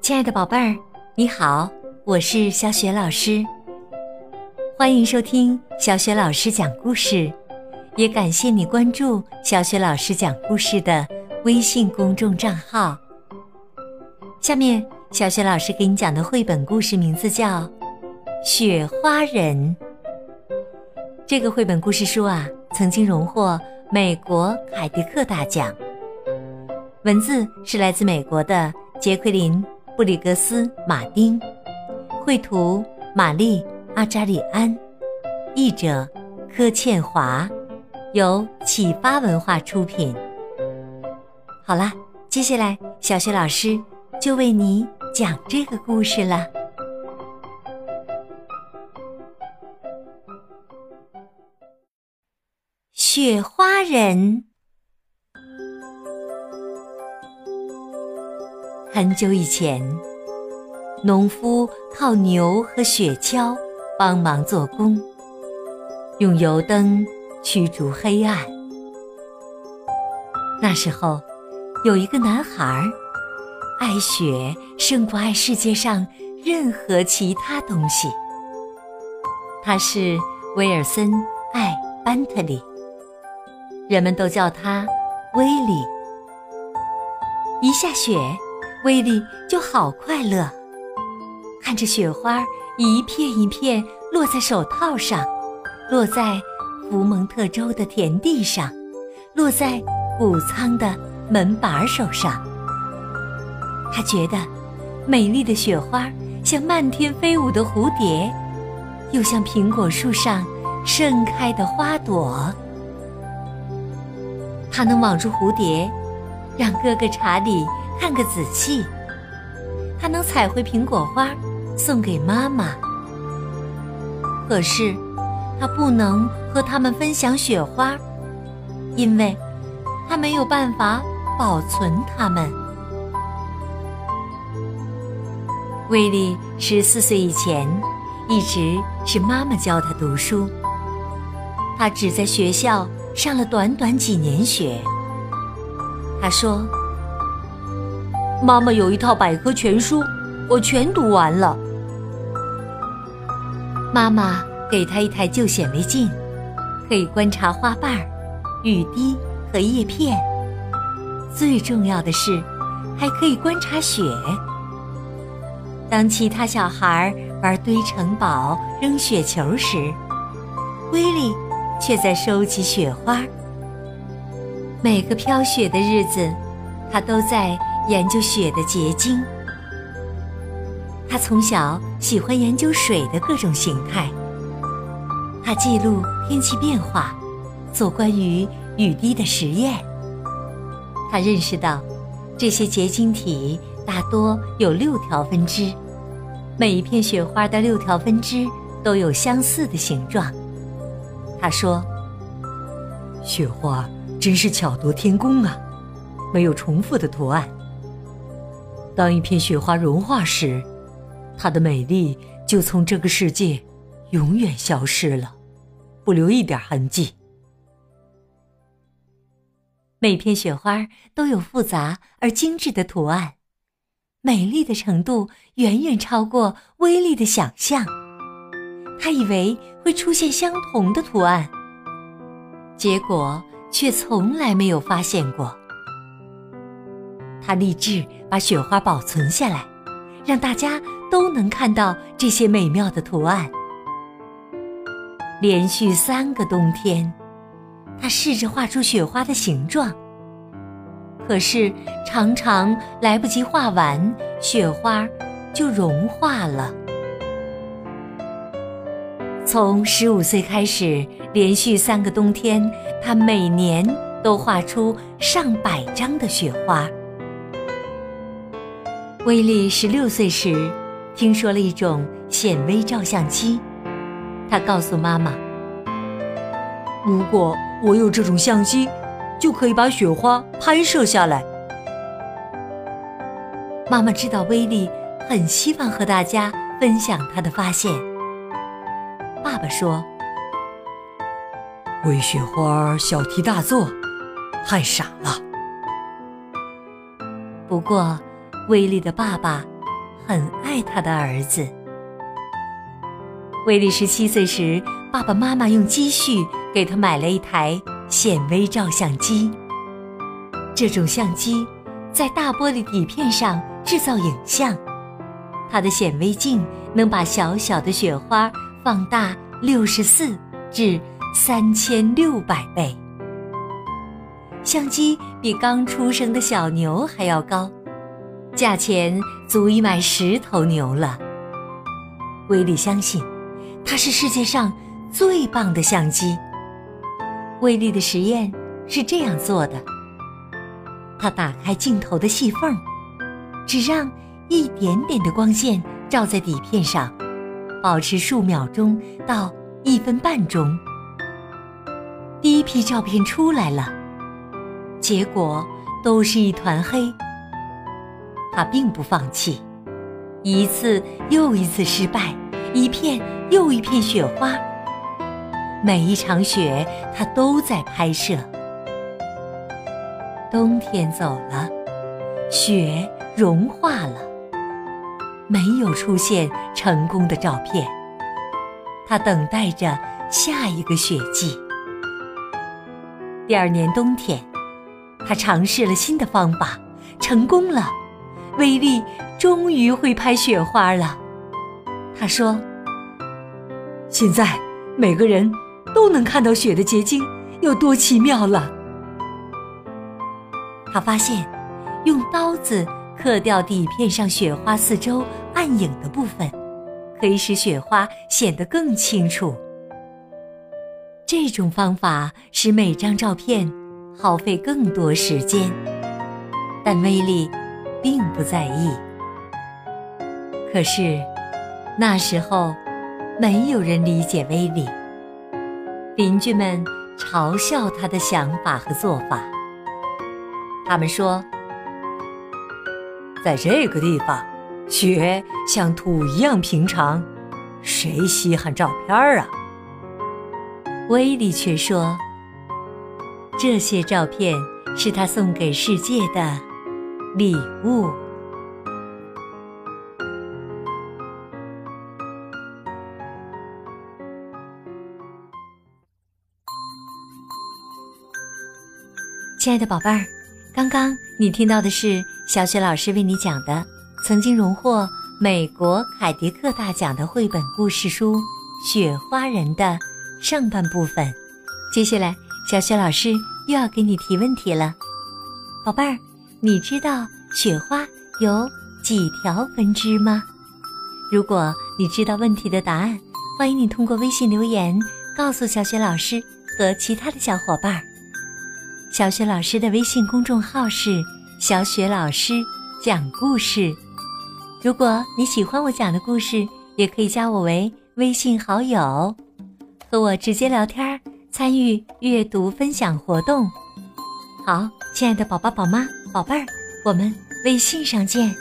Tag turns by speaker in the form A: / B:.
A: 亲爱的宝贝儿，你好，我是小雪老师。欢迎收听小雪老师讲故事，也感谢你关注小雪老师讲故事的微信公众账号。下面，小雪老师给你讲的绘本故事名字叫《雪花人》。这个绘本故事书啊，曾经荣获美国凯迪克大奖。文字是来自美国的杰奎琳·布里格斯·马丁，绘图玛丽·阿扎里安，译者柯倩华，由启发文化出品。好啦，接下来小雪老师就为你讲这个故事了。雪花人。很久以前，农夫靠牛和雪橇帮忙做工，用油灯驱逐黑暗。那时候，有一个男孩，爱雪胜过爱世界上任何其他东西。他是威尔森·爱班特利，人们都叫他威利。一下雪。威利就好快乐，看着雪花一片一片落在手套上，落在福蒙特州的田地上，落在谷仓的门把手上。他觉得，美丽的雪花像漫天飞舞的蝴蝶，又像苹果树上盛开的花朵。他能网住蝴蝶，让哥哥查理。看个仔细，他能采回苹果花送给妈妈。可是，他不能和他们分享雪花，因为他没有办法保存它们。威利十四岁以前，一直是妈妈教他读书。他只在学校上了短短几年学。他说。妈妈有一套百科全书，我全读完了。妈妈给他一台旧显微镜，可以观察花瓣、雨滴和叶片。最重要的是，还可以观察雪。当其他小孩玩堆城堡、扔雪球时，威利却在收集雪花。每个飘雪的日子，他都在。研究雪的结晶。他从小喜欢研究水的各种形态。他记录天气变化，做关于雨滴的实验。他认识到，这些结晶体大多有六条分支，每一片雪花的六条分支都有相似的形状。他说：“雪花真是巧夺天工啊，没有重复的图案。”当一片雪花融化时，它的美丽就从这个世界永远消失了，不留一点痕迹。每片雪花都有复杂而精致的图案，美丽的程度远远超过威力的想象。他以为会出现相同的图案，结果却从来没有发现过。他立志把雪花保存下来，让大家都能看到这些美妙的图案。连续三个冬天，他试着画出雪花的形状，可是常常来不及画完，雪花就融化了。从十五岁开始，连续三个冬天，他每年都画出上百张的雪花。威利十六岁时，听说了一种显微照相机。他告诉妈妈：“如果我有这种相机，就可以把雪花拍摄下来。”妈妈知道威利很希望和大家分享他的发现。爸爸说：“
B: 为雪花小题大做，太傻了。”
A: 不过。威利的爸爸很爱他的儿子。威利十七岁时，爸爸妈妈用积蓄给他买了一台显微照相机。这种相机在大玻璃底片上制造影像，它的显微镜能把小小的雪花放大六十四至三千六百倍。相机比刚出生的小牛还要高，价钱足以买十头牛了。威利相信，它是世界上最棒的相机。威利的实验是这样做的：他打开镜头的细缝，只让一点点的光线照在底片上，保持数秒钟到一分半钟。第一批照片出来了。结果都是一团黑。他并不放弃，一次又一次失败，一片又一片雪花。每一场雪，他都在拍摄。冬天走了，雪融化了，没有出现成功的照片。他等待着下一个雪季。第二年冬天。他尝试了新的方法，成功了。威力终于会拍雪花了。他说：“现在每个人都能看到雪的结晶有多奇妙了。”他发现，用刀子刻掉底片上雪花四周暗影的部分，可以使雪花显得更清楚。这种方法使每张照片。耗费更多时间，但威利并不在意。可是那时候，没有人理解威利。邻居们嘲笑他的想法和做法。他们说：“在这个地方，雪像土一样平常，谁稀罕照片啊？”威利却说。这些照片是他送给世界的礼物。亲爱的宝贝儿，刚刚你听到的是小雪老师为你讲的曾经荣获美国凯迪克大奖的绘本故事书《雪花人》的上半部分。接下来。小雪老师又要给你提问题了，宝贝儿，你知道雪花有几条分支吗？如果你知道问题的答案，欢迎你通过微信留言告诉小雪老师和其他的小伙伴。小雪老师的微信公众号是“小雪老师讲故事”。如果你喜欢我讲的故事，也可以加我为微信好友，和我直接聊天。参与阅读分享活动，好，亲爱的宝宝、宝妈、宝贝儿，我们微信上见。